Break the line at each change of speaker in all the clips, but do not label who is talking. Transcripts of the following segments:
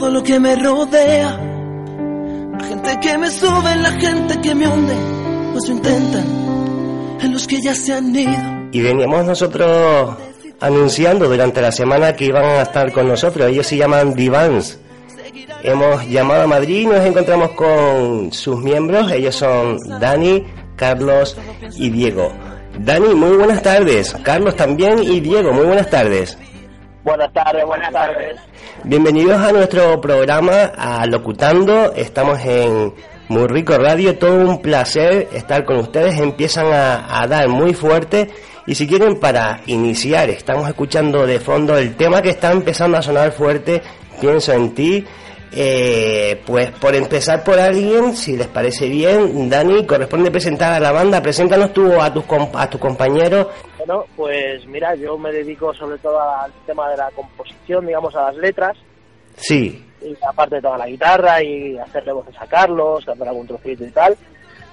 Todo lo que me rodea. La gente que me sube, la gente que me hunde. Pues lo intentan en los que ya se han ido.
Y veníamos nosotros anunciando durante la semana que iban a estar con nosotros. Ellos se llaman Divans. Hemos llamado a Madrid y nos encontramos con sus miembros. Ellos son Dani, Carlos y Diego. Dani, muy buenas tardes. Carlos también y Diego, muy buenas tardes.
Buenas tardes, buenas tardes.
Bienvenidos a nuestro programa, a Locutando. Estamos en Muy Rico Radio. Todo un placer estar con ustedes. Empiezan a, a dar muy fuerte. Y si quieren, para iniciar, estamos escuchando de fondo el tema que está empezando a sonar fuerte. Pienso en ti. Eh, pues por empezar por alguien, si les parece bien, Dani, corresponde presentar a la banda. Preséntanos tú a tus, a tus compañeros.
Bueno, pues mira, yo me dedico sobre todo al tema de la composición, digamos, a las letras.
Sí.
Y aparte de toda la guitarra y hacerle voces a Carlos, hacer algún trocito y tal.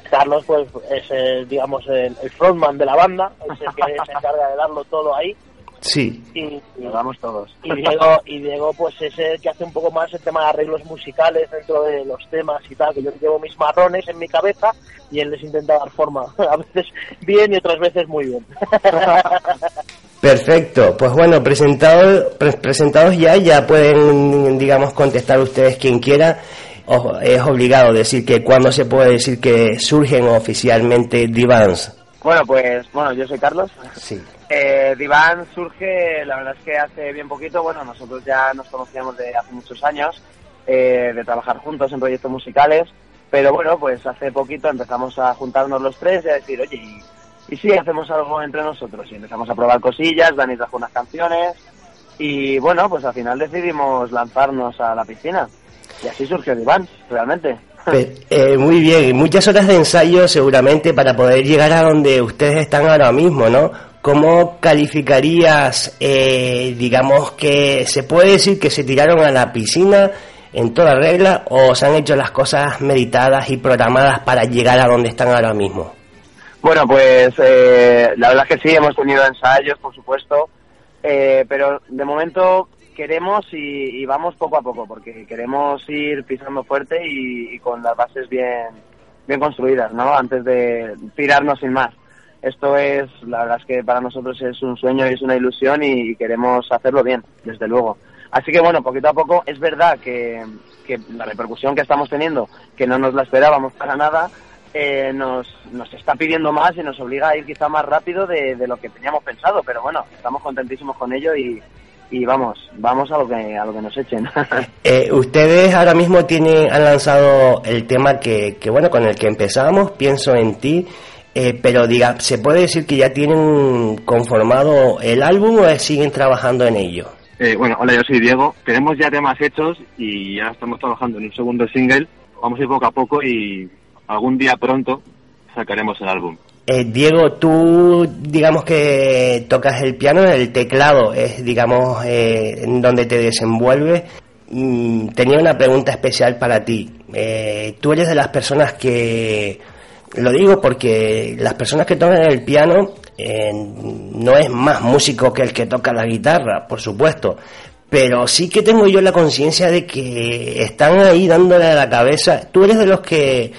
Carlos, pues, es, digamos, el, el, frontman de la banda, es el que se encarga de darlo todo ahí.
Sí.
Y, y vamos todos. Y Diego, y Diego, pues es el que hace un poco más el tema de arreglos musicales dentro de los temas y tal, que yo llevo mis marrones en mi cabeza y él les intenta dar forma. A veces bien y otras veces muy bien.
Perfecto, pues bueno, presentados, pre presentados ya, ya pueden, digamos, contestar ustedes quien quiera. O, es obligado decir que cuando se puede decir que surgen oficialmente Divans.
Bueno, pues, bueno, yo soy Carlos.
Sí.
Eh, Diván surge, la verdad es que hace bien poquito, bueno, nosotros ya nos conocíamos de hace muchos años, eh, de trabajar juntos en proyectos musicales, pero bueno, pues hace poquito empezamos a juntarnos los tres y a decir, oye, y, y sí, hacemos algo entre nosotros, y empezamos a probar cosillas, Dani trajo unas canciones, y bueno, pues al final decidimos lanzarnos a la piscina, y así surgió Diván, realmente.
Eh, muy bien, muchas horas de ensayo seguramente para poder llegar a donde ustedes están ahora mismo, ¿no? ¿Cómo calificarías, eh, digamos que se puede decir que se tiraron a la piscina en toda regla o se han hecho las cosas meditadas y programadas para llegar a donde están ahora mismo?
Bueno, pues eh, la verdad es que sí, hemos tenido ensayos, por supuesto, eh, pero de momento queremos y, vamos poco a poco, porque queremos ir pisando fuerte y, y, con las bases bien, bien construidas, ¿no? Antes de tirarnos sin más. Esto es, la verdad es que para nosotros es un sueño y es una ilusión y, queremos hacerlo bien, desde luego. Así que bueno, poquito a poco, es verdad que, la repercusión que estamos teniendo, que no nos la esperábamos para nada, eh, nos, nos está pidiendo más y nos obliga a ir quizá más rápido de, de lo que teníamos pensado, pero bueno, estamos contentísimos con ello y, y vamos, vamos a lo que a lo que nos echen.
eh, ustedes ahora mismo tienen han lanzado el tema que, que bueno con el que empezamos, pienso en ti, eh, pero diga, se puede decir que ya tienen conformado el álbum o siguen trabajando en ello.
Eh, bueno, hola, yo soy Diego. Tenemos ya temas hechos y ya estamos trabajando en un segundo single. Vamos a ir poco a poco y algún día pronto sacaremos el álbum.
Eh, Diego, tú digamos que tocas el piano, el teclado es digamos eh, en donde te desenvuelves. Mm, tenía una pregunta especial para ti. Eh, tú eres de las personas que, lo digo porque las personas que tocan el piano eh, no es más músico que el que toca la guitarra, por supuesto, pero sí que tengo yo la conciencia de que están ahí dándole a la cabeza. Tú eres de los que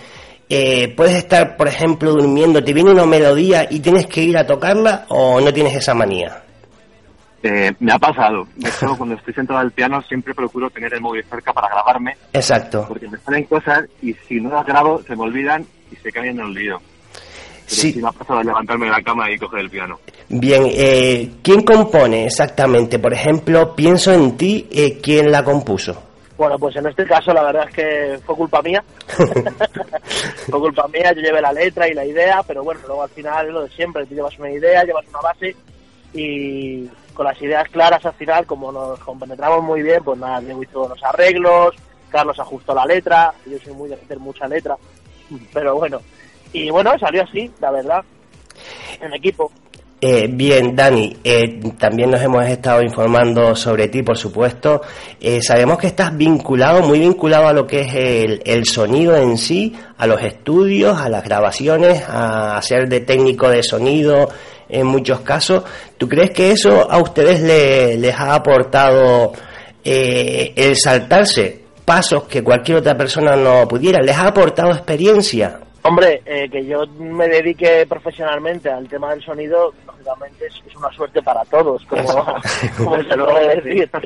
eh, puedes estar, por ejemplo, durmiendo, te viene una melodía y tienes que ir a tocarla o no tienes esa manía?
Eh, me ha pasado. De hecho, cuando estoy sentado al piano siempre procuro tener el móvil cerca para grabarme.
Exacto.
Porque me salen cosas y si no las grabo se me olvidan y se caen en el olvido. Pero
Sí.
me ha pasado levantarme de la cama y coger el piano.
Bien, eh, ¿quién compone exactamente? Por ejemplo, pienso en ti, eh, ¿quién la compuso?
Bueno, pues en este caso la verdad es que fue culpa mía. fue culpa mía, yo llevé la letra y la idea, pero bueno, luego al final es lo de siempre, tú llevas una idea, llevas una base y con las ideas claras al final, como nos compenetramos muy bien, pues nada, Diego hizo los arreglos, Carlos ajustó la letra, yo soy muy de meter mucha letra, pero bueno, y bueno, salió así, la verdad, en equipo.
Eh, bien, Dani, eh, también nos hemos estado informando sobre ti, por supuesto. Eh, sabemos que estás vinculado, muy vinculado a lo que es el, el, sonido en sí, a los estudios, a las grabaciones, a ser de técnico de sonido en muchos casos. ¿Tú crees que eso a ustedes le, les ha aportado eh, el saltarse pasos que cualquier otra persona no pudiera, ¿les ha aportado experiencia?
Hombre, eh, que yo me dedique profesionalmente al tema del sonido, lógicamente es, una suerte para todos, como, se lo voy a decir.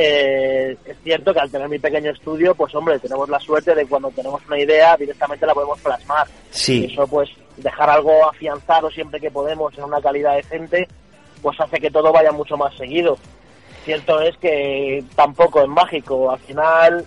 Eh, es cierto que al tener mi pequeño estudio, pues hombre, tenemos la suerte de cuando tenemos una idea directamente la podemos plasmar.
Sí.
eso pues dejar algo afianzado siempre que podemos en una calidad decente, pues hace que todo vaya mucho más seguido. Cierto es que tampoco es mágico, al final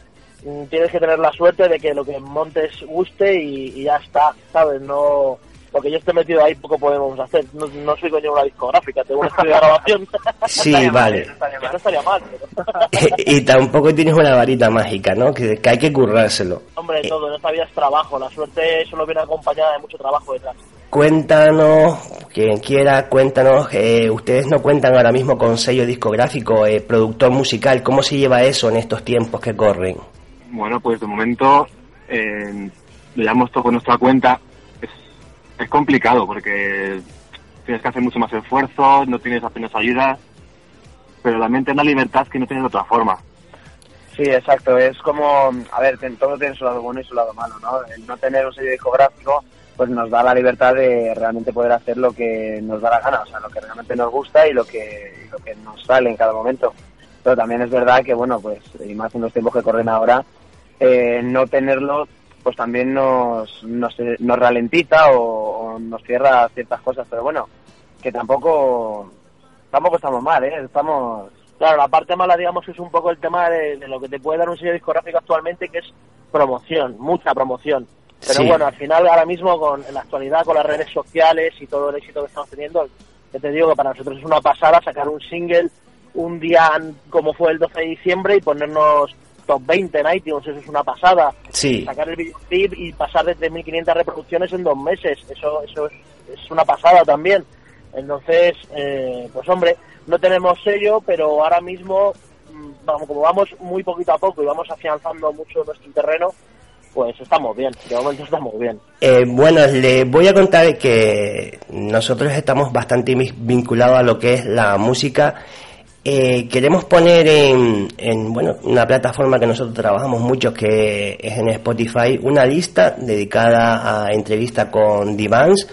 tienes que tener la suerte de que lo que montes guste y, ya está, ¿sabes? No porque yo esté metido ahí poco podemos hacer. No, no soy coño una discográfica, tengo una estudio de grabación.
Sí, vale.
no estaría mal.
y, tampoco tienes una varita mágica, ¿no? Que, hay que currárselo.
Hombre, eh, todo en esta vida es trabajo. La suerte solo viene acompañada de mucho trabajo detrás.
Cuéntanos, quien quiera, cuéntanos, eh, ustedes no cuentan ahora mismo con sello discográfico, eh, productor musical, ¿cómo se lleva eso en estos tiempos que corren?
Bueno, pues de momento eh, le damos todo con nuestra cuenta. Es, es complicado porque tienes que hacer mucho más esfuerzo, no tienes apenas ayuda, pero también tienes la libertad que no tienes de otra forma.
Sí, exacto. Es como, a ver, todo tiene su lado bueno y su lado malo, ¿no? El no tener un sello discográfico pues nos da la libertad de realmente poder hacer lo que nos da la gana, o sea, lo que realmente nos gusta y lo que, lo que nos sale en cada momento. Pero también es verdad que, bueno, pues, y más en los tiempos que corren ahora, eh, no tenerlo pues también nos, nos, nos ralentiza o, nos cierra ciertas cosas, pero bueno, que tampoco tampoco estamos mal, ¿eh? Estamos...
Claro, la parte mala, digamos, es un poco el tema de, lo que te puede dar un sello discográfico actualmente, que es promoción, mucha promoción. Pero bueno, al final, ahora mismo, con en la actualidad, con las redes sociales y todo el éxito que estamos teniendo, yo te digo que para nosotros es una pasada sacar un single un día como fue el 12 de diciembre y ponernos top 20 en iTunes, eso es una pasada.
Sí.
Sacar el videoclip y pasar de 3.500 reproducciones en dos meses, eso, eso es, una pasada también. Entonces, eh, pues hombre, no tenemos sello, pero ahora mismo, mm, vamos, como vamos muy poquito a poco y vamos afianzando mucho nuestro terreno, pues estamos bien, de momento estamos bien.
Eh, bueno, le voy a contar que nosotros estamos bastante vinculados a lo que es la música eh, queremos poner en, en, bueno, una plataforma que nosotros trabajamos mucho, que es en Spotify, una lista dedicada a entrevistas con divans.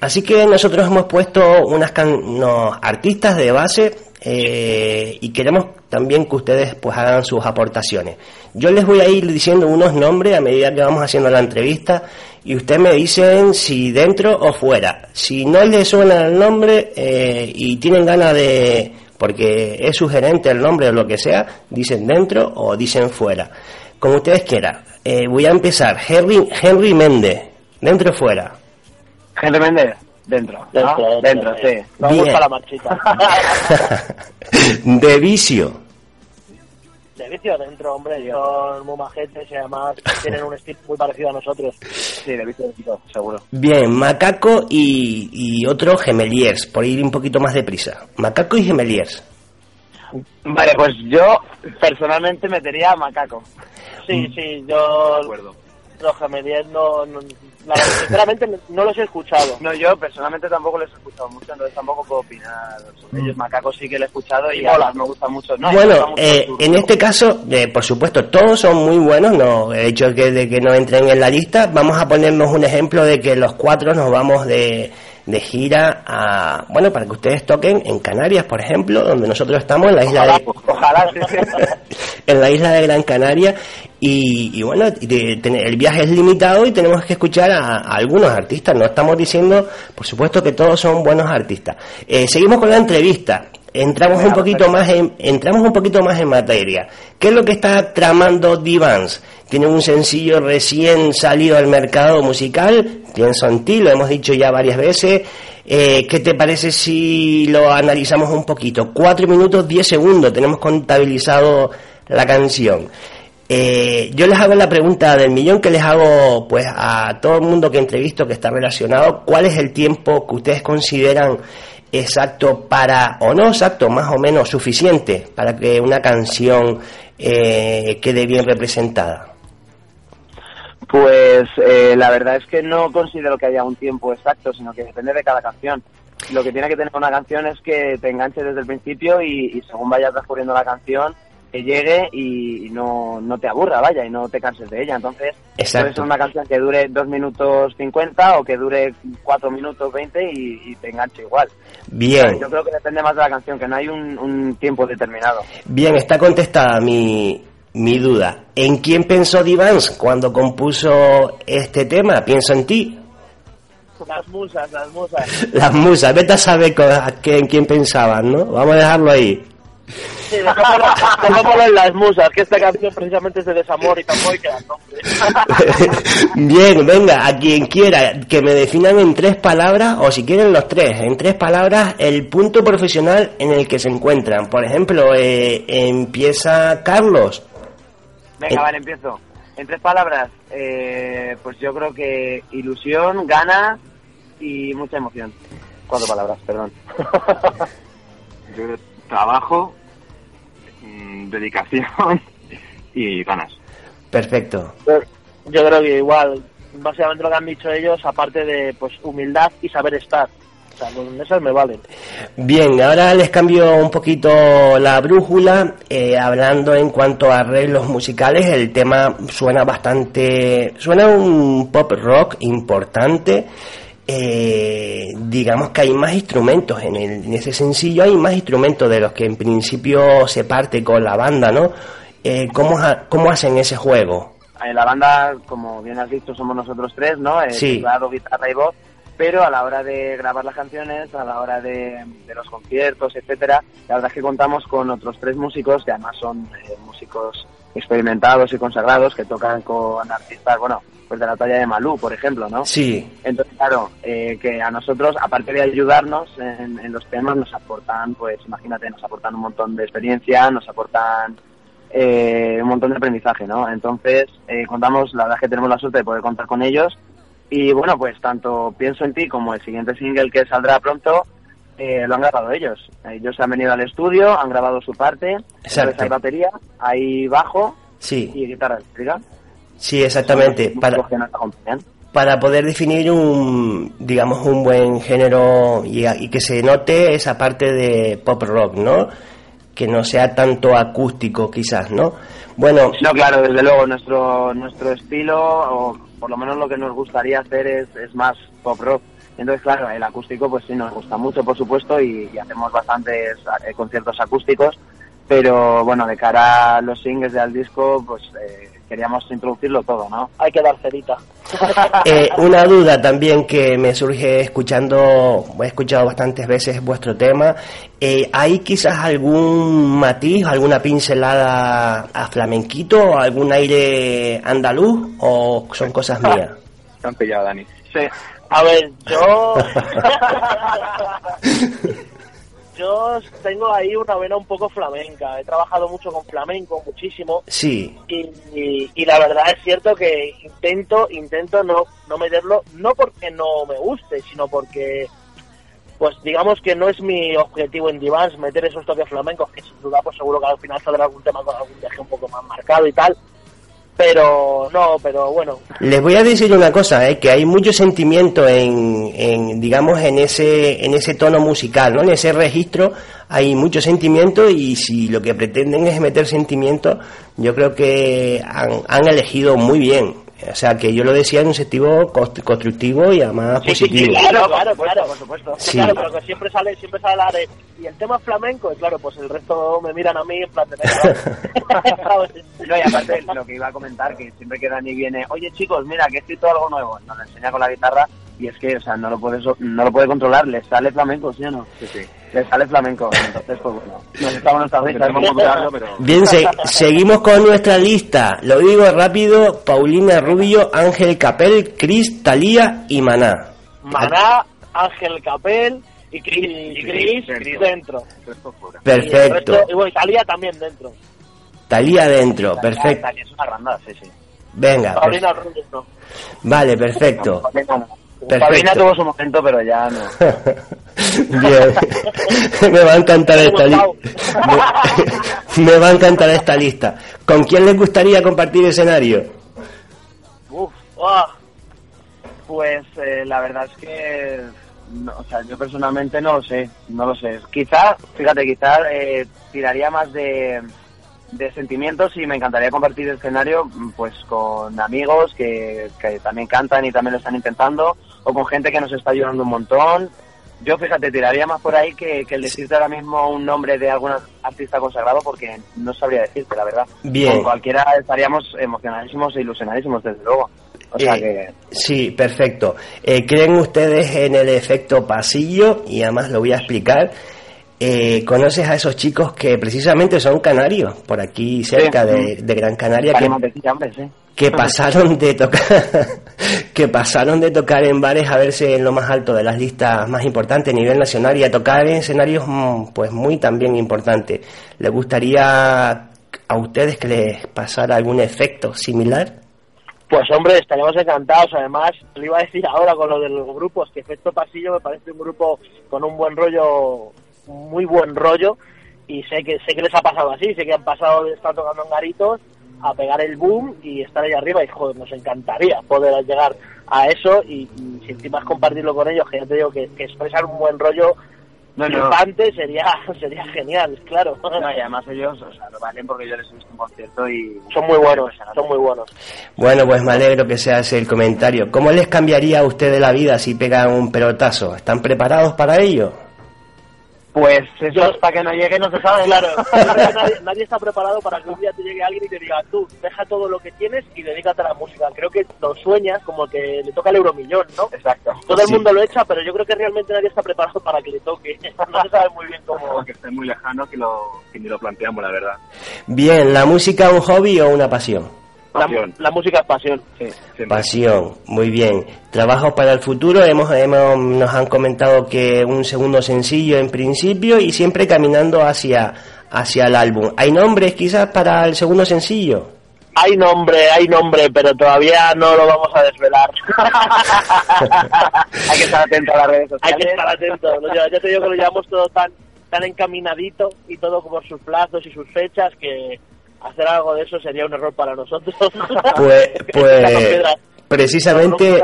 Así que nosotros hemos puesto unas unos artistas de base eh, y queremos también que ustedes pues hagan sus aportaciones. Yo les voy a ir diciendo unos nombres a medida que vamos haciendo la entrevista y ustedes me dicen si dentro o fuera. Si no les suena el nombre eh, y tienen ganas de porque es sugerente el nombre o lo que sea, dicen dentro o dicen fuera. Como ustedes quieran. Eh, voy a empezar. Henry, Henry Méndez, dentro o fuera.
Henry Méndez, dentro.
Dentro, dentro, sí. Vamos a la marchita.
de vicio
de vicio dentro, hombre. Son muy majetes y además tienen un estilo muy parecido a nosotros.
Sí, de dentro, seguro.
Bien, Macaco y, y otro Gemeliers, por ir un poquito más deprisa. Macaco y Gemeliers.
Vale, pues yo personalmente metería a Macaco.
Sí, sí, yo... Los Gemeliers no, no, sinceramente no los he escuchado.
No, yo personalmente tampoco los he escuchado mucho, entonces tampoco puedo opinar sobre ellos. Macacos sí que lo he escuchado y ahora me gusta mucho.
bueno, eh, en este caso, eh, por supuesto, todos son muy buenos, no el hecho de que, de que no entren en la lista. Vamos a ponernos un ejemplo de que los cuatro nos vamos de de gira a, bueno, para que ustedes toquen en Canarias, por ejemplo, donde nosotros estamos en la isla de, en la isla de Gran Canaria y, bueno, el viaje es limitado y tenemos que escuchar a, algunos artistas, no estamos diciendo, por supuesto que todos son buenos artistas. Eh, seguimos con la entrevista entramos un poquito más en, entramos un poquito más en materia. ¿Qué es lo que está tramando Divans? Tiene un sencillo recién salido al mercado musical, pienso en ti, lo hemos dicho ya varias veces. Eh, ¿Qué te parece si lo analizamos un poquito? Cuatro minutos, diez segundos, tenemos contabilizado la canción. Eh, yo les hago la pregunta del millón que les hago pues a todo el mundo que entrevisto que está relacionado. ¿Cuál es el tiempo que ustedes consideran exacto para, o no exacto, más o menos suficiente para que una canción eh, quede bien representada?
Pues eh, la verdad es que no considero que haya un tiempo exacto, sino que depende de cada canción. Lo que tiene que tener una canción es que te enganche desde el principio y, según vaya transcurriendo la canción, que llegue y, no, no te aburra, vaya, y no te canses de ella. Entonces, puede ser una canción que dure 2 minutos 50 o que dure 4 minutos 20 y, te enganche igual.
Bien.
Yo creo que depende más de la canción, que no hay un, un tiempo determinado.
Bien, está contestada mi, mi duda. ¿En quién pensó Divans cuando compuso este tema? Pienso en ti.
Las musas, las musas.
Las musas, vete a saber en quién pensaban, ¿no? Vamos a dejarlo ahí.
Sí, dejémoslo en las musas, que esta canción precisamente es de desamor y tampoco hay que dar nombre.
Bien, venga, a quien quiera que me definan en tres palabras, o si quieren los tres, en tres palabras, el punto profesional en el que se encuentran. Por ejemplo, eh, empieza Carlos.
Venga, vale, empiezo. En tres palabras, eh, pues yo creo que ilusión, ganas y mucha emoción. Cuatro palabras, perdón.
yo creo trabajo, mm, dedicación y ganas.
Perfecto.
Yo creo que igual, básicamente lo que han dicho ellos, aparte de pues humildad y saber estar. O sea, con esas me valen.
Bien, ahora les cambio un poquito la brújula. Eh, hablando en cuanto a arreglos musicales, el tema suena bastante. Suena un pop rock importante. Eh, digamos que hay más instrumentos en, el, en ese sencillo, hay más instrumentos de los que en principio se parte con la banda, ¿no? Eh, ¿cómo, ¿Cómo hacen ese juego?
En la banda, como bien has dicho, somos nosotros tres, ¿no? Eh,
sí.
guitarra y voz pero a la hora de grabar las canciones, a la hora de, los conciertos, etcétera, la verdad es que contamos con otros tres músicos que además son eh, músicos experimentados y consagrados que tocan con artistas, bueno, pues de la talla de Malú, por ejemplo, ¿no?
Sí.
Entonces, claro, eh, que a nosotros, aparte de ayudarnos en, los temas, nos aportan, pues imagínate, nos aportan un montón de experiencia, nos aportan eh, un montón de aprendizaje, ¿no? Entonces, contamos, la verdad es que tenemos la suerte de poder contar con ellos y bueno, pues tanto Pienso en ti como el siguiente single que saldrá pronto, eh, lo han grabado ellos. Ellos han venido al estudio, han grabado su parte,
Exacto.
hay batería, hay bajo
sí.
y guitarra eléctrica.
Sí, exactamente. Para, para poder definir un, digamos, un buen género y, y, que se note esa parte de pop rock, ¿no? Que no sea tanto acústico, quizás, ¿no? Bueno.
No, claro, desde luego, nuestro, nuestro estilo, o por lo menos lo que nos gustaría hacer es, es más pop rock. Entonces, claro, el acústico pues sí nos gusta mucho, por supuesto, y, hacemos bastantes eh, conciertos acústicos, pero bueno, de cara a los singles del disco, pues eh, queríamos introducirlo todo, ¿no?
Hay que dar cerita.
Eh, una duda también que me surge escuchando, he escuchado bastantes veces vuestro tema, ¿hay quizás algún matiz, alguna pincelada a flamenquito, algún aire andaluz o son cosas mías?
Te han pillado, Dani.
Sí. A ver, yo... yo tengo ahí una vena un poco flamenca. He trabajado mucho con flamenco, muchísimo.
Sí.
Y, y, la verdad es cierto que intento, intento no, no meterlo, no porque no me guste, sino porque, pues digamos que no es mi objetivo en Divans meter esos toques flamencos, que sin duda, pues seguro que al final saldrá algún tema con algún viaje un poco más marcado y tal pero no, pero bueno.
Les voy a decir una cosa, ¿eh? que hay mucho sentimiento en, en, digamos, en ese, en ese tono musical, ¿no? En ese registro hay mucho sentimiento y si lo que pretenden es meter sentimiento, yo creo que han, han elegido muy bien. O sea, que yo lo decía en un sentido constructivo y además positivo.
claro, claro, claro, por supuesto. Claro, pero que siempre sale, siempre sale la de... Y el tema flamenco, y claro, pues el resto me miran a mí en plan de...
no, y aparte, lo que iba a comentar, que siempre que Dani viene, oye chicos, mira, que he escrito algo nuevo, nos lo enseña con la guitarra y es que, o sea, no lo puede, no lo puede controlar, le sale flamenco, ¿sí o no?
Sí, sí.
Le sale flamenco, entonces, pues bueno, nos estamos nuestra lista.
pero...
Bien, se, seguimos con nuestra lista. Lo digo rápido, Paulina Rubio, Ángel Capel, Cris, Talía y Maná.
Maná, Ángel Capel y Cris, y dentro.
Perfecto.
Y, bueno, Talía también dentro.
Talía dentro, perfecto.
Talía es una grandada, sí, sí.
Venga.
Paulina Rubio no.
Vale, perfecto.
Paulina tuvo su momento, pero ya no.
Bien. me va a encantar esta lista. me, va a encantar esta lista. ¿Con quién les gustaría compartir escenario?
Uf,
Pues eh, la verdad es que, o sea, yo personalmente no lo sé, no lo sé. Quizás, fíjate, quizás eh, tiraría más de de sentimientos y me encantaría compartir el escenario pues con amigos que, que también cantan y también lo están intentando o con gente que nos está ayudando un montón. Yo, fíjate, tiraría más por ahí que, que el decirte ahora mismo un nombre de algún artista consagrado porque no sabría decirte, la verdad.
Bien.
Con cualquiera estaríamos emocionadísimos e ilusionadísimos, desde luego. O sea
Eh,
que...
Sí, perfecto. Eh, ¿Creen ustedes en el efecto pasillo? Y además lo voy a explicar. Eh, ¿Conoces a esos chicos que precisamente son canarios, por aquí cerca
Sí.
de, de Gran Canaria, que,
sí.
pasaron de tocar que pasaron de tocar en bares a verse en lo más alto de las listas más importantes a nivel nacional y a tocar en escenarios mm, pues muy también importantes. ¿Les gustaría a ustedes que les pasara algún efecto similar?
Pues hombre, estaríamos encantados. Además, lo iba a decir ahora con lo de los grupos, que Efecto Pasillo me parece un grupo con un buen rollo, muy buen rollo, y sé que sé que les ha pasado así, sé que han pasado de estar tocando en garitos a pegar el boom y estar ahí arriba y joder, nos encantaría poder llegar a eso y, y si encima compartirlo con ellos, que ya te digo que, que expresar un buen rollo
No,
sería sería genial, claro.
No, y además ellos, o sea, lo valen porque yo les he visto un concierto y...
Son muy buenos, son muy buenos.
Bueno, pues me alegro que se hace el comentario. ¿Cómo les cambiaría a ustedes la vida si pegan un pelotazo? ¿Están preparados para ello?
Pues eso hasta que no llegue no se sabe.
Claro, nadie, nadie está preparado para que un día te llegue alguien y te diga, tú, deja todo lo que tienes y dedícate a la música. Creo que lo sueñas como el que le toca el euromillón, ¿no?
Exacto.
Todo el
Sí.
mundo lo echa, pero yo creo que realmente nadie está preparado para que le toque. No se sabe muy bien cómo...
Que esté muy lejano que, lo, que ni lo planteamos, la verdad.
Bien, ¿la música un hobby o una pasión?
La,
Pasión.
la música es pasión.
Sí.
Pasión, muy bien. Trabajos para el futuro, hemos, hemos- nos han comentado que un segundo sencillo en principio y siempre caminando hacia, hacia el álbum. ¿Hay nombres quizás para el segundo sencillo?
Hay nombre, hay nombre, pero todavía no lo vamos a desvelar.
Hay que estar atento a las redes
Hay
sociales.
que estar atento. Lleva- Ya te digo que lo llevamos todo tan, tan encaminadito y todo por sus plazos y sus fechas que hacer algo de eso sería un error para nosotros.
Pues, pues precisamente,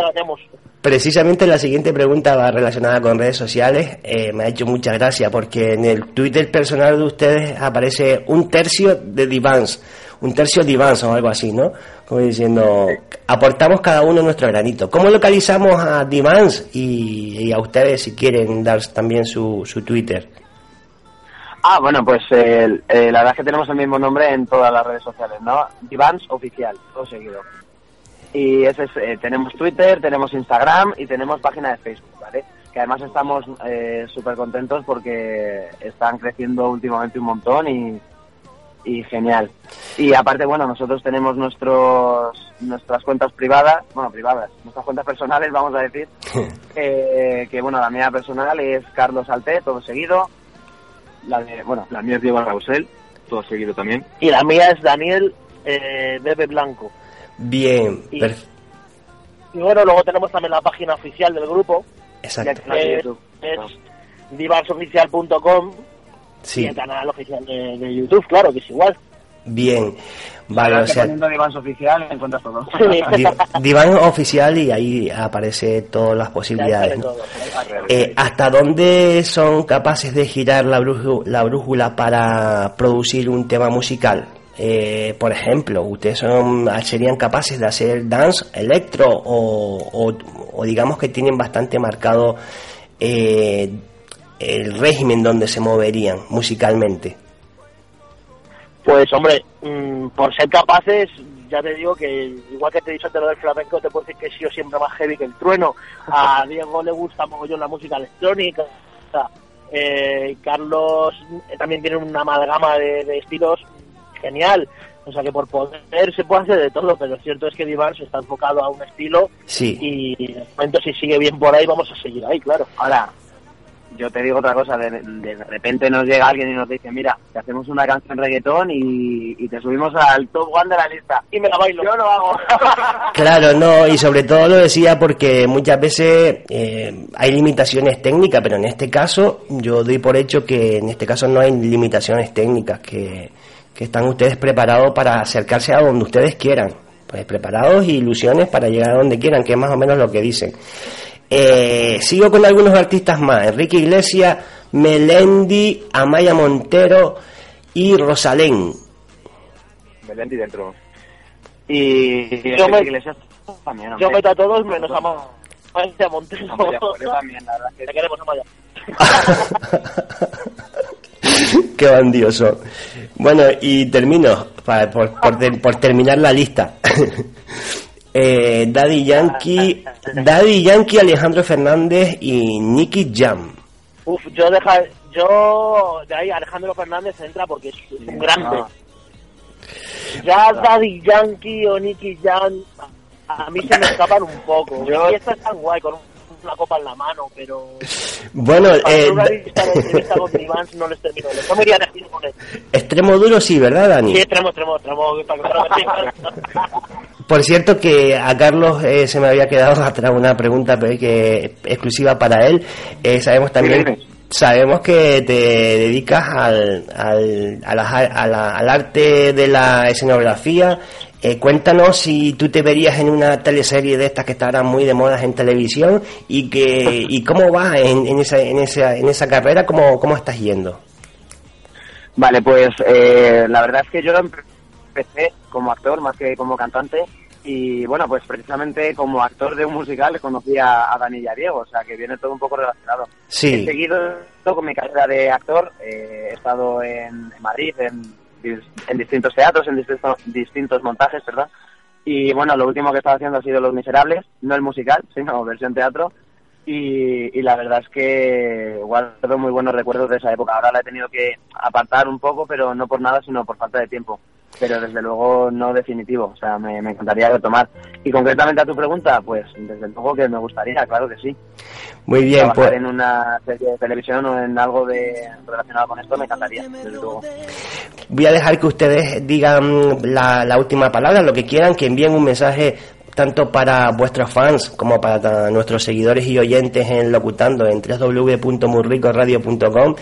precisamente la siguiente pregunta va relacionada con redes sociales. Eh, me ha hecho mucha gracia porque en el Twitter personal de ustedes aparece un tercio de divans, un tercio divans o algo así, ¿no? Como diciendo, aportamos cada uno nuestro granito. ¿Cómo localizamos a divans y, y a ustedes si quieren dar también su, su Twitter?
Ah, bueno, pues eh, eh, la verdad es que tenemos el mismo nombre en todas las redes sociales, ¿no? Divans Oficial, todo seguido. Y ese es, eh, tenemos Twitter, tenemos Instagram y tenemos página de Facebook, ¿vale? Que además estamos eh, súper contentos porque están creciendo últimamente un montón y, y genial. Y aparte, bueno, nosotros tenemos nuestros nuestras cuentas privadas, bueno, privadas, nuestras cuentas personales, vamos a decir, eh, que bueno, la mía personal es Carlos Alté, todo seguido. La de, bueno,
La mía es Diego Rausel, todo seguido también.
Y la mía es Daniel eh, Bebe Blanco.
Bien,
Y- bueno, luego tenemos también la página oficial del grupo,
exacto.
No, de
es, es divarsoficial.com y
Sí,
el canal oficial de, de YouTube, claro, que es igual.
Bien. Vale, o sea,
poniendo Divans Oficial encuentras todo.
Di- Diván oficial y ahí aparece todas las posibilidades. Eh, ¿Hasta dónde son capaces de girar la, brújula, la brújula para producir un tema musical? Eh, por ejemplo, ¿ustedes son, serían capaces de hacer dance, electro o, o- o digamos que tienen bastante marcado eh, el régimen donde se moverían musicalmente?
Pues hombre, mm, por ser capaces, ya te digo que igual que te he dicho antes lo del flamenco, te puedo decir que he sido siempre más heavy que el trueno. A Diego le gusta mogollón la música electrónica. o sea, eh, Carlos eh, también tiene una amalgama de, de estilos genial. O sea que por poder se puede hacer de todo, pero lo cierto es que Divan se está enfocado a un estilo
Sí,
y de momento si sigue bien por ahí vamos a seguir ahí, claro.
Ahora, yo te digo otra cosa, de, de repente nos llega alguien y nos dice, mira, te hacemos una canción reggaetón y, y te subimos al top one de la lista.
Y me la bailo.
Yo lo hago.
Claro, no, y sobre todo lo decía porque muchas veces eh, hay limitaciones técnicas, pero en este caso yo doy por hecho que en este caso no hay limitaciones técnicas, que, que están ustedes preparados para acercarse a donde ustedes quieran, pues preparados y ilusiones para llegar a donde quieran, que es más o menos lo que dicen. Eh, sigo con algunos artistas más, Enrique Iglesias, Melendi, Amaya Montero y Rosalén.
Melendi dentro.
Y
Yo me-
Iglesias también,
Yo
hombre.
meto a todos menos a Ma- a Montero.
Hombre, yo también, la verdad que
Te queremos, Amaya.
Qué bandioso. Bueno, y termino, para- por, por ter- por terminar la lista. Eh, Daddy Yankee, Daddy Yankee, Alejandro Fernández y Nicky Jam.
Uf, yo deja, yo de ahí Alejandro Fernández entra porque es un grande.
Ah.
Ya Daddy Yankee o Nicky Jam a mí se me escapan un poco.
Yo-
Y esta es tan guay con una copa en la mano, pero
Bueno, eh,
no les termino. No me iría con él.
extremo duro sí, ¿verdad, Dani?
Sí, extremo, extremo, extremo.
Por cierto que a Carlos eh, se me había quedado atrás una pregunta pero que exclusiva para él. Eh, sabemos también sabemos que te dedicas al, al, a la- a la- al arte de la escenografía. Eh, cuéntanos si tú te verías en una teleserie de estas que estarán muy de moda en televisión y que y cómo vas en, en esa en esa en esa carrera, cómo cómo estás yendo.
Vale, pues eh, la verdad es que yo empecé como actor más que como cantante y bueno, pues precisamente como actor de un musical conocí a, a Dani y a Diego, o sea que viene todo un poco relacionado. He
Sí.
seguido con mi carrera de actor, eh, he estado en, en Madrid, en, en distintos teatros, en distintos, distintos montajes, ¿verdad? Y bueno, lo último que he estado haciendo ha sido Los Miserables, no el musical, sino versión teatro. Y, y la verdad es que guardo muy buenos recuerdos de esa época. Ahora la he tenido que apartar un poco, pero no por nada, sino por falta de tiempo. Pero desde luego no definitivo, o sea, me, me encantaría retomar. Y concretamente a tu pregunta, pues desde luego que me gustaría, claro que sí.
Muy bien,
Trabajar
pues
en una serie de televisión o en algo de relacionado con esto me encantaría, desde luego.
voy a dejar que ustedes digan la, la última palabra, lo que quieran, que envíen un mensaje tanto para vuestros fans como para nuestros seguidores y oyentes en Locutando en www.murricoradio.com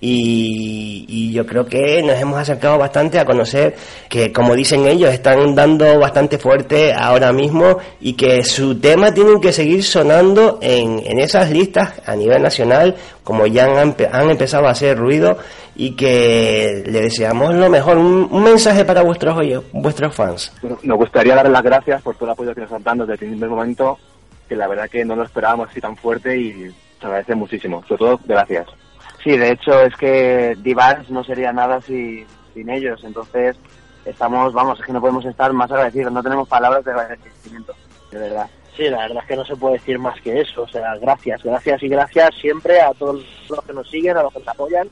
y, y yo creo que nos hemos acercado bastante a conocer que como dicen ellos están dando bastante fuerte ahora mismo y que su tema tienen que seguir sonando en, en esas listas a nivel nacional como ya han, han empezado a hacer ruido y que le deseamos lo mejor un, un mensaje para vuestros oye- vuestros fans
Bueno, nos gustaría dar las gracias por todo el apoyo que nos están dando desde el primer momento, que la verdad que no lo esperábamos así tan fuerte y se agradece muchísimo. Sobre todo, gracias.
Sí, de hecho es que Divans no sería nada si- sin ellos, entonces estamos, vamos, es que no podemos estar más agradecidos, no tenemos palabras de agradecimiento, de verdad.
Sí, la verdad es que no se puede decir más que eso. O sea, gracias, gracias y gracias siempre a todos los que nos siguen, a los que nos apoyan.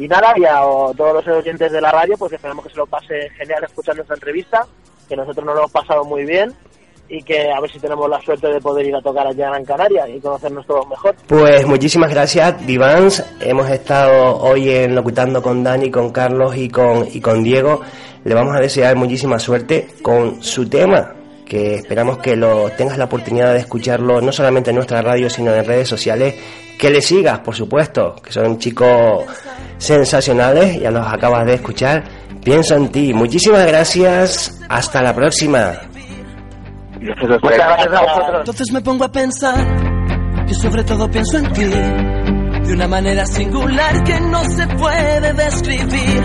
Y nada, y a todos los oyentes de la radio, pues esperamos que se lo pase genial escuchando esta entrevista, que nosotros nos lo hemos pasado muy bien y que a ver si tenemos la suerte de poder ir a tocar allá a Gran Canaria y conocernos todos mejor.
Pues muchísimas gracias, Divans. Hemos estado hoy en Locutando con Dani, con Carlos y con, y con Diego. Le vamos a desear muchísima suerte con su tema, que esperamos que lo tengas la oportunidad de escucharlo no solamente en nuestra radio, sino en redes sociales. Que le sigas, por supuesto, que son chicos sensacionales, ya los acabas de escuchar. Pienso en ti. Muchísimas gracias. Hasta la próxima.
Gracias a ustedes.
Muchas gracias a vosotros.
Entonces me pongo a pensar que sobre todo pienso en ti de una manera singular que no se puede describir.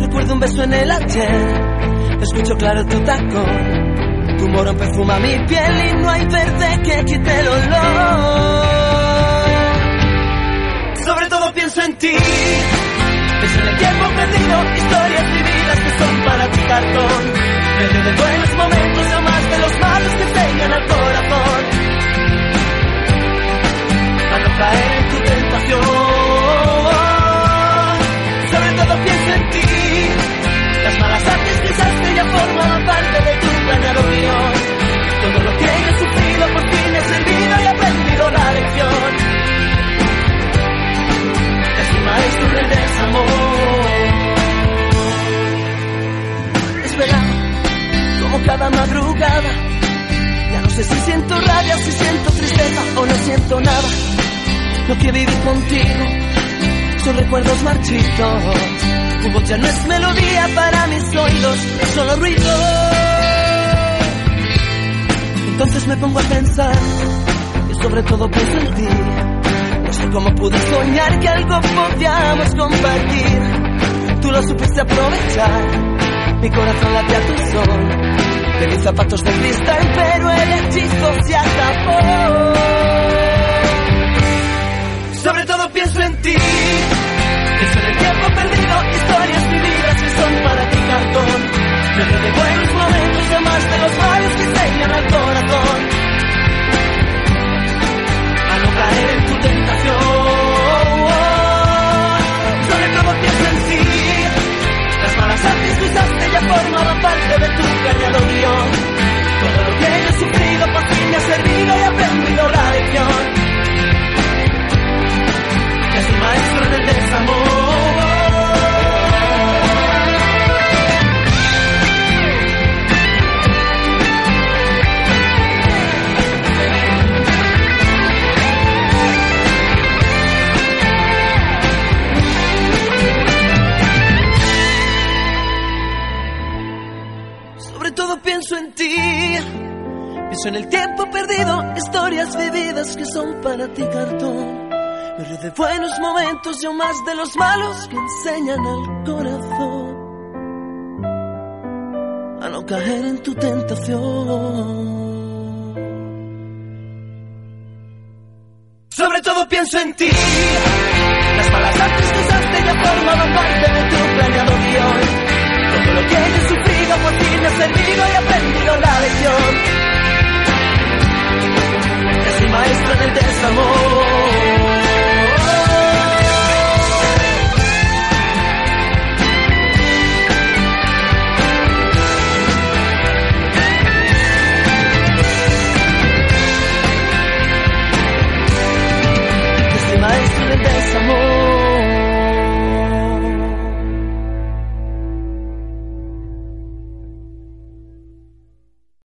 Recuerdo un beso en el ayer, escucho claro tu tacón. Tu morón perfuma mi piel y no hay verde que quite el olor. Sobre todo pienso en ti, pienso en el tiempo perdido, historias vividas que son para tu cartón. Medio de buenos momentos, no más de los malos que tengan al corazón. Para no caer en tu tentación. Sobre todo pienso en ti. Las malas artes que ya formaban parte de tu planeado. Todo lo que he sufrido por fin he servido y aprendido la lección. Es un maestro del desamor. Es verdad, como cada madrugada. Ya no sé si siento rabia, si siento tristeza o no siento nada. Lo que viví contigo son recuerdos marchitos. Tu voz ya no es melodía para mis oídos, solo ruido. Entonces me pongo a pensar y sobre todo pienso en ti. No sé cómo pude soñar que algo podíamos compartir. Tú lo supiste aprovechar mi corazón late a tu son. De mis zapatos de cristal, pero el hechizo se acabó. Sobre todo pienso en ti, pienso en el tiempo perdido, historias vividas que son para ti cartón. Me de buenos momentos, de los males que enseñan al corazón. Momentos y aún más de los malos que enseñan al corazón a no caer en tu tentación. Sobre todo pienso en ti. Las malas artes que usaste ya formaban parte de tu planeado guion. Todo lo que he sufrido por ti me ha servido y aprendido la lección. Es mi maestro en el desamor.